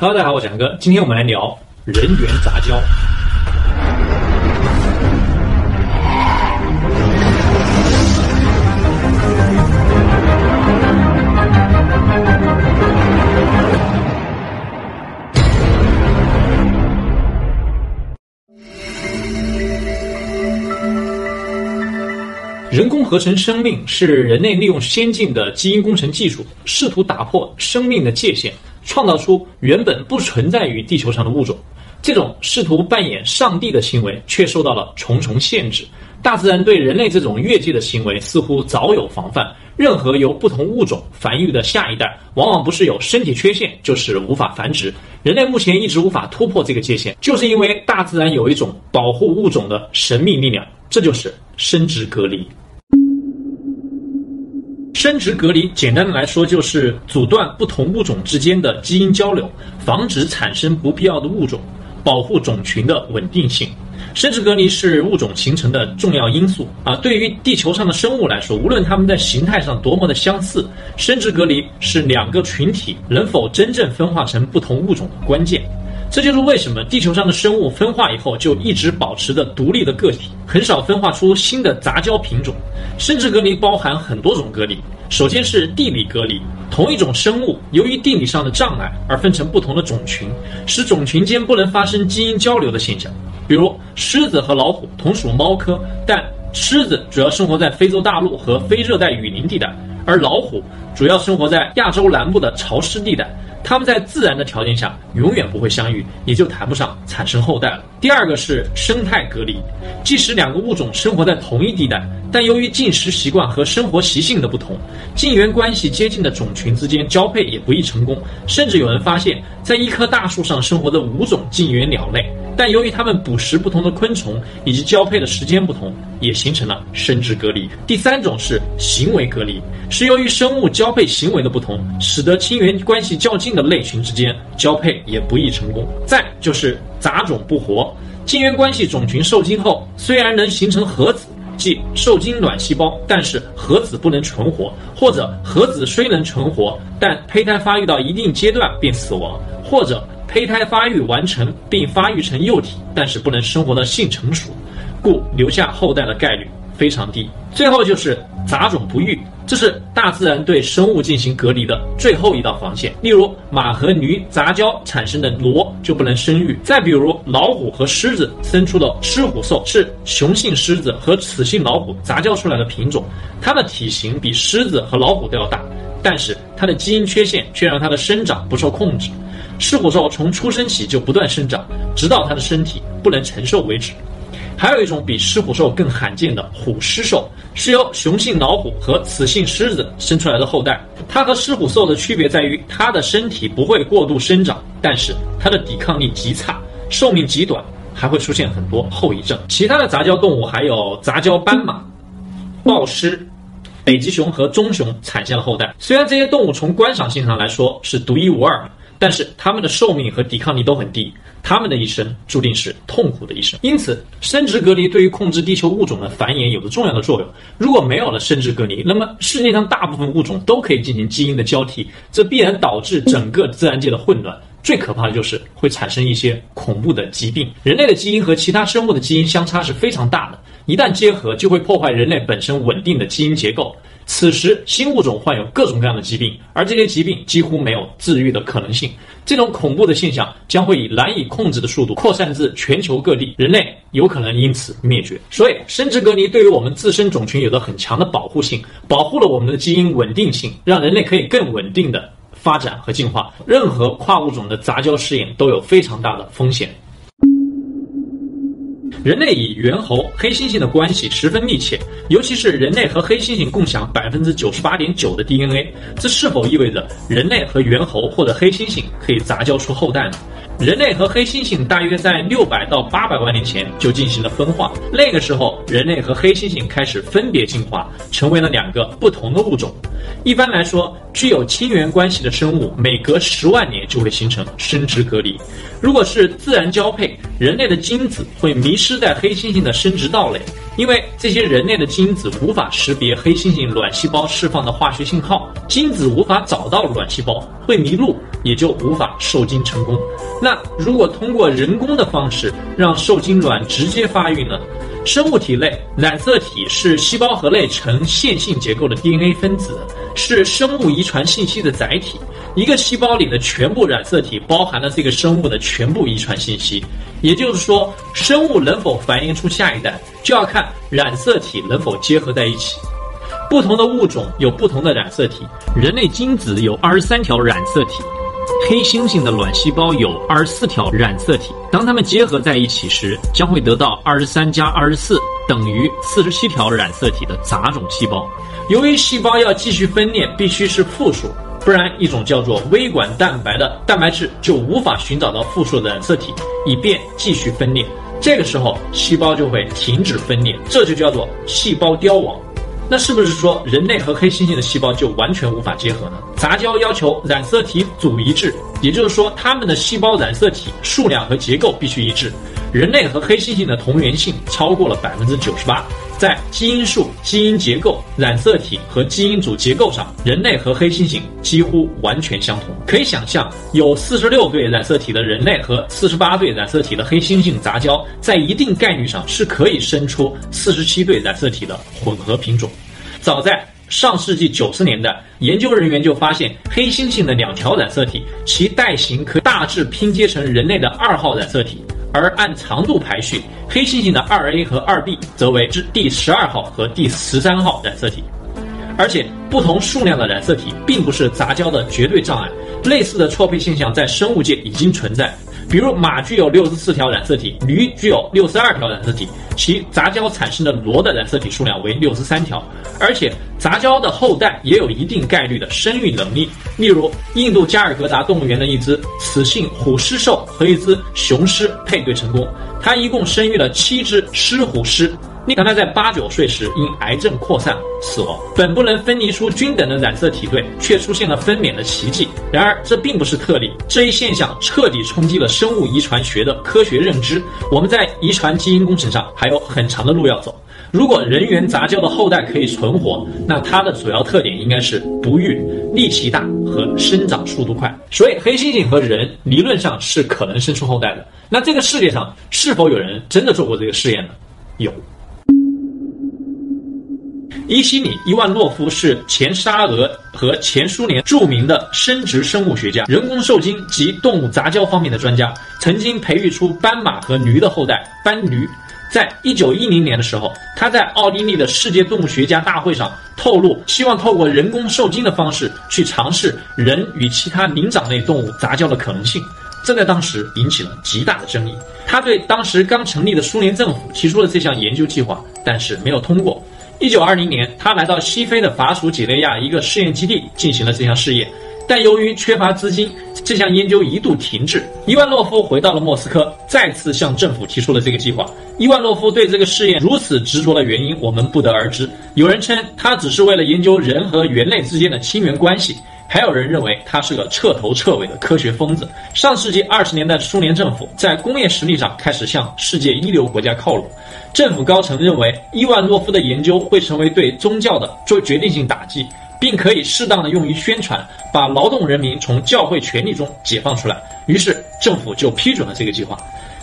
Hello，大家好，我是杨哥，今天我们来聊人猿杂交。人工合成生命是人类利用先进的基因工程技术，试图打破生命的界限，创造出原本不存在于地球上的物种。这种试图扮演上帝的行为，却受到了重重限制。大自然对人类这种越界的行为似乎早有防范。任何由不同物种繁育的下一代，往往不是有身体缺陷，就是无法繁殖。人类目前一直无法突破这个界限，就是因为大自然有一种保护物种的神秘力量，这就是生殖隔离。生殖隔离，简单的来说就是阻断不同物种之间的基因交流，防止产生不必要的物种，保护种群的稳定性。生殖隔离是物种形成的重要因素啊！对于地球上的生物来说，无论它们在形态上多么的相似，生殖隔离是两个群体能否真正分化成不同物种的关键。这就是为什么地球上的生物分化以后就一直保持着独立的个体，很少分化出新的杂交品种。生殖隔离包含很多种隔离，首先是地理隔离，同一种生物由于地理上的障碍而分成不同的种群，使种群间不能发生基因交流的现象。比如狮子和老虎同属猫科，但狮子主要生活在非洲大陆和非热带雨林地带，而老虎主要生活在亚洲南部的潮湿地带。它们在自然的条件下永远不会相遇，也就谈不上产生后代了。第二个是生态隔离，即使两个物种生活在同一地带，但由于进食习惯和生活习性的不同，近缘关系接近的种群之间交配也不易成功。甚至有人发现，在一棵大树上生活的五种近缘鸟类，但由于它们捕食不同的昆虫以及交配的时间不同，也形成了生殖隔离。第三种是行为隔离，是由于生物交配行为的不同，使得亲缘关系较近的类群之间交配也不易成功。再就是杂种不活，近缘关系种群受精后，虽然能形成合子，即受精卵细胞，但是合子不能存活，或者合子虽能存活，但胚胎发育到一定阶段便死亡，或者胚胎发育完成并发育成幼体，但是不能生活的性成熟，故留下后代的概率非常低。最后就是杂种不育。这是大自然对生物进行隔离的最后一道防线。例如，马和驴杂交产生的骡就不能生育；再比如，老虎和狮子生出的狮虎兽是雄性狮子和雌性老虎杂交出来的品种，它的体型比狮子和老虎都要大，但是它的基因缺陷却让它的生长不受控制。狮虎兽从出生起就不断生长，直到它的身体不能承受为止。还有一种比狮虎兽更罕见的虎狮兽，是由雄性老虎和雌性狮子生出来的后代。它和狮虎兽的区别在于，它的身体不会过度生长，但是它的抵抗力极差，寿命极短，还会出现很多后遗症。其他的杂交动物还有杂交斑马、豹狮、北极熊和棕熊产下了后代。虽然这些动物从观赏性上来说是独一无二。但是它们的寿命和抵抗力都很低，他们的一生注定是痛苦的一生。因此，生殖隔离对于控制地球物种的繁衍有着重要的作用。如果没有了生殖隔离，那么世界上大部分物种都可以进行基因的交替，这必然导致整个自然界的混乱。最可怕的就是会产生一些恐怖的疾病。人类的基因和其他生物的基因相差是非常大的，一旦结合，就会破坏人类本身稳定的基因结构。此时，新物种患有各种各样的疾病，而这些疾病几乎没有治愈的可能性。这种恐怖的现象将会以难以控制的速度扩散至全球各地，人类有可能因此灭绝。所以，生殖隔离对于我们自身种群有着很强的保护性，保护了我们的基因稳定性，让人类可以更稳定的发展和进化。任何跨物种的杂交试验都有非常大的风险。人类与猿猴、黑猩猩的关系十分密切，尤其是人类和黑猩猩共享百分之九十八点九的 DNA，这是否意味着人类和猿猴或者黑猩猩可以杂交出后代呢？人类和黑猩猩大约在六百到八百万年前就进行了分化，那个时候人类和黑猩猩开始分别进化，成为了两个不同的物种。一般来说，具有亲缘关系的生物每隔十万年就会形成生殖隔离。如果是自然交配，人类的精子会迷失在黑猩猩的生殖道内，因为这些人类的精子无法识别黑猩猩卵细胞释放的化学信号，精子无法找到卵细胞，会迷路。也就无法受精成功。那如果通过人工的方式让受精卵直接发育呢？生物体内染色体是细胞核内呈线性结构的 DNA 分子，是生物遗传信息的载体。一个细胞里的全部染色体包含了这个生物的全部遗传信息。也就是说，生物能否繁衍出下一代，就要看染色体能否结合在一起。不同的物种有不同的染色体，人类精子有二十三条染色体。黑猩猩的卵细胞有二十四条染色体，当它们结合在一起时，将会得到二十三加二十四等于四十七条染色体的杂种细胞。由于细胞要继续分裂，必须是负数，不然一种叫做微管蛋白的蛋白质就无法寻找到负数的染色体，以便继续分裂。这个时候，细胞就会停止分裂，这就叫做细胞凋亡。那是不是说人类和黑猩猩的细胞就完全无法结合呢？杂交要求染色体组一致，也就是说，它们的细胞染色体数量和结构必须一致。人类和黑猩猩的同源性超过了百分之九十八。在基因数、基因结构、染色体和基因组结构上，人类和黑猩猩几乎完全相同。可以想象，有四十六对染色体的人类和四十八对染色体的黑猩猩杂交，在一定概率上是可以生出四十七对染色体的混合品种。早在上世纪九十年代，研究人员就发现，黑猩猩的两条染色体，其代型可大致拼接成人类的二号染色体。而按长度排序，黑猩猩的二 A 和二 B 则为之第十二号和第十三号染色体，而且不同数量的染色体并不是杂交的绝对障碍，类似的错配现象在生物界已经存在。比如马具有六十四条染色体，驴具有六十二条染色体，其杂交产生的骡的染色体数量为六十三条，而且杂交的后代也有一定概率的生育能力。例如，印度加尔格达动物园的一只雌性虎狮兽和一只雄狮配对成功，它一共生育了七只狮虎狮。但他在八九岁时因癌症扩散死亡。本不能分离出均等的染色体对，却出现了分娩的奇迹。然而，这并不是特例，这一现象彻底冲击了生物遗传学的科学认知。我们在遗传基因工程上还有很长的路要走。如果人猿杂交的后代可以存活，那它的主要特点应该是不育、力气大和生长速度快。所以，黑猩猩和人理论上是可能生出后代的。那这个世界上是否有人真的做过这个试验呢？有。伊西里·伊万诺夫是前沙俄和前苏联著名的生殖生物学家、人工受精及动物杂交方面的专家，曾经培育出斑马和驴的后代斑驴。在一九一零年的时候，他在奥地利的世界动物学家大会上透露，希望透过人工受精的方式去尝试人与其他灵长类动物杂交的可能性，这在当时引起了极大的争议。他对当时刚成立的苏联政府提出了这项研究计划，但是没有通过。一九二零年，他来到西非的法属几内亚一个试验基地进行了这项试验，但由于缺乏资金，这项研究一度停滞。伊万洛夫回到了莫斯科，再次向政府提出了这个计划。伊万洛夫对这个试验如此执着的原因，我们不得而知。有人称他只是为了研究人和猿类之间的亲缘关系。还有人认为他是个彻头彻尾的科学疯子。上世纪二十年代，苏联政府在工业实力上开始向世界一流国家靠拢。政府高层认为伊万诺夫的研究会成为对宗教的最决定性打击，并可以适当的用于宣传，把劳动人民从教会权力中解放出来。于是政府就批准了这个计划。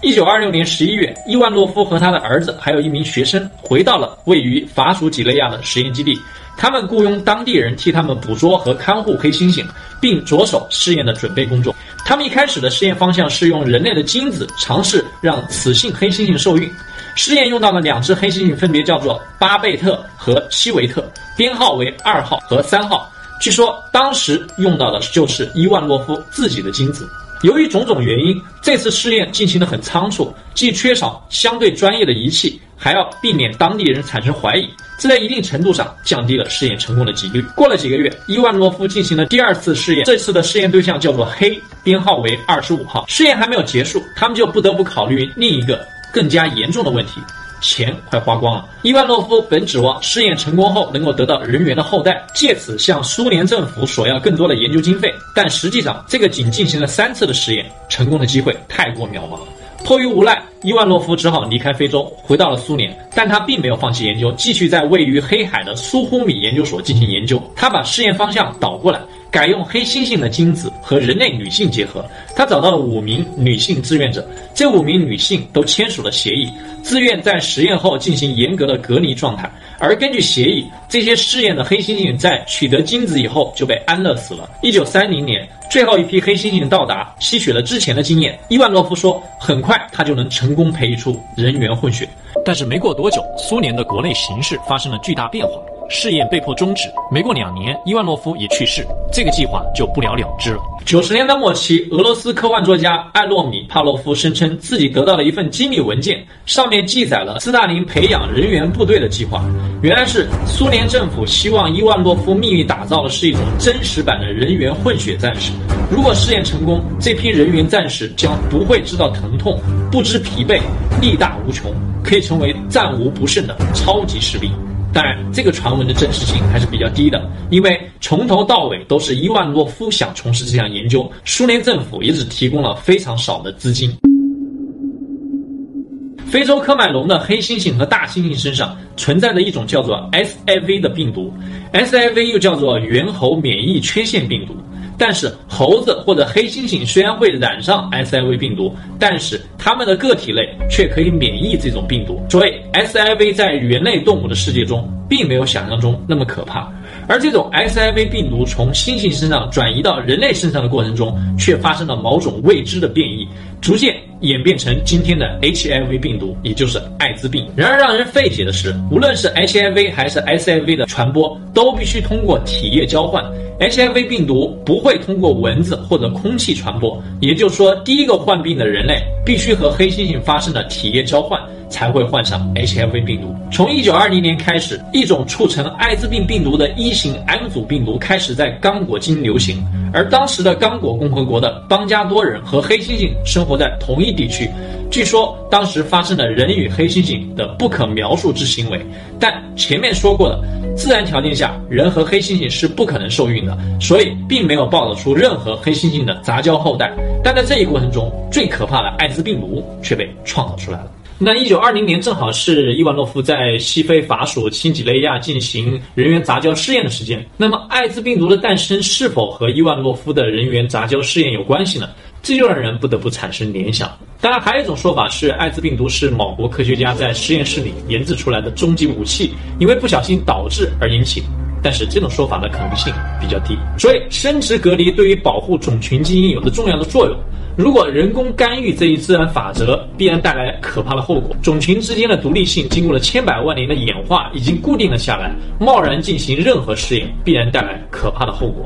一九二六年十一月，伊万诺夫和他的儿子还有一名学生回到了位于法属几内亚的实验基地。他们雇佣当地人替他们捕捉和看护黑猩猩，并着手试验的准备工作。他们一开始的试验方向是用人类的精子尝试让雌性黑猩猩受孕。试验用到的两只黑猩猩分别叫做巴贝特和西维特，编号为二号和三号。据说当时用到的就是伊万诺夫自己的精子。由于种种原因，这次试验进行的很仓促，既缺少相对专业的仪器，还要避免当地人产生怀疑。这在一定程度上降低了试验成功的几率。过了几个月，伊万诺夫进行了第二次试验，这次的试验对象叫做黑，编号为二十五号。试验还没有结束，他们就不得不考虑另一个更加严重的问题：钱快花光了。伊万诺夫本指望试验成功后能够得到人员的后代，借此向苏联政府索要更多的研究经费，但实际上这个仅进行了三次的试验，成功的机会太过渺茫。迫于无奈，伊万诺夫只好离开非洲，回到了苏联。但他并没有放弃研究，继续在位于黑海的苏呼米研究所进行研究。他把试验方向倒过来，改用黑猩猩的精子和人类女性结合。他找到了五名女性志愿者，这五名女性都签署了协议，自愿在实验后进行严格的隔离状态。而根据协议，这些试验的黑猩猩在取得精子以后就被安乐死了。一九三零年，最后一批黑猩猩到达，吸取了之前的经验。伊万诺夫说，很快他就能成功培育出人猿混血。但是没过多久，苏联的国内形势发生了巨大变化。试验被迫终止，没过两年，伊万诺夫也去世，这个计划就不了了之了。九十年代末期，俄罗斯科幻作家艾洛米帕洛夫声称自己得到了一份机密文件，上面记载了斯大林培养人员部队的计划。原来是苏联政府希望伊万诺夫秘密打造的是一种真实版的人员混血战士。如果试验成功，这批人员战士将不会知道疼痛，不知疲惫，力大无穷，可以成为战无不胜的超级士兵。当然，这个传闻的真实性还是比较低的，因为从头到尾都是伊万诺夫想从事这项研究，苏联政府也只提供了非常少的资金。非洲科迈隆的黑猩猩和大猩猩身上存在着一种叫做 SIV 的病毒，SIV 又叫做猿猴免疫缺陷病毒。但是猴子或者黑猩猩虽然会染上 SIV 病毒，但是它们的个体类却可以免疫这种病毒，所以 SIV 在猿类动物的世界中并没有想象中那么可怕。而这种 SIV 病毒从猩猩身上转移到人类身上的过程中，却发生了某种未知的变异，逐渐演变成今天的 HIV 病毒，也就是艾滋病。然而让人费解的是，无论是 HIV 还是 SIV 的传播，都必须通过体液交换。HIV 病毒不会通过蚊子或者空气传播，也就是说，第一个患病的人类必须和黑猩猩发生了体液交换，才会患上 HIV 病毒。从1920年开始，一种促成艾滋病病毒的一型 M 组病毒开始在刚果金流行，而当时的刚果共和国的邦加多人和黑猩猩生活在同一地区。据说当时发生了人与黑猩猩的不可描述之行为，但前面说过的，自然条件下人和黑猩猩是不可能受孕的，所以并没有报道出任何黑猩猩的杂交后代。但在这一过程中，最可怕的艾滋病毒却被创造出来了。那一九二零年正好是伊万诺夫在西非法属新几内亚进行人员杂交试验的时间。那么，艾滋病毒的诞生是否和伊万诺夫的人员杂交试验有关系呢？这就让人不得不产生联想。当然，还有一种说法是，艾滋病毒是某国科学家在实验室里研制出来的终极武器，因为不小心导致而引起。但是这种说法的可能性比较低。所以，生殖隔离对于保护种群基因有着重要的作用。如果人工干预这一自然法则，必然带来可怕的后果。种群之间的独立性经过了千百万年的演化，已经固定了下来。贸然进行任何试验，必然带来可怕的后果。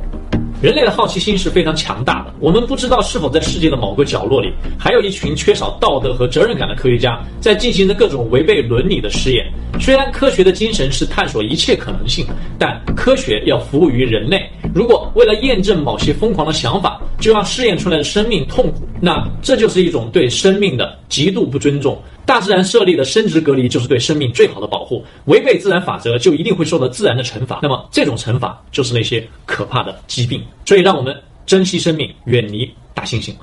人类的好奇心是非常强大的。我们不知道是否在世界的某个角落里，还有一群缺少道德和责任感的科学家，在进行着各种违背伦理的试验。虽然科学的精神是探索一切可能性，但科学要服务于人类。如果为了验证某些疯狂的想法，就让试验出来的生命痛苦，那这就是一种对生命的极度不尊重。大自然设立的生殖隔离就是对生命最好的保护。违背自然法则，就一定会受到自然的惩罚。那么，这种惩罚就是那些可怕的疾病。所以，让我们珍惜生命，远离大猩猩。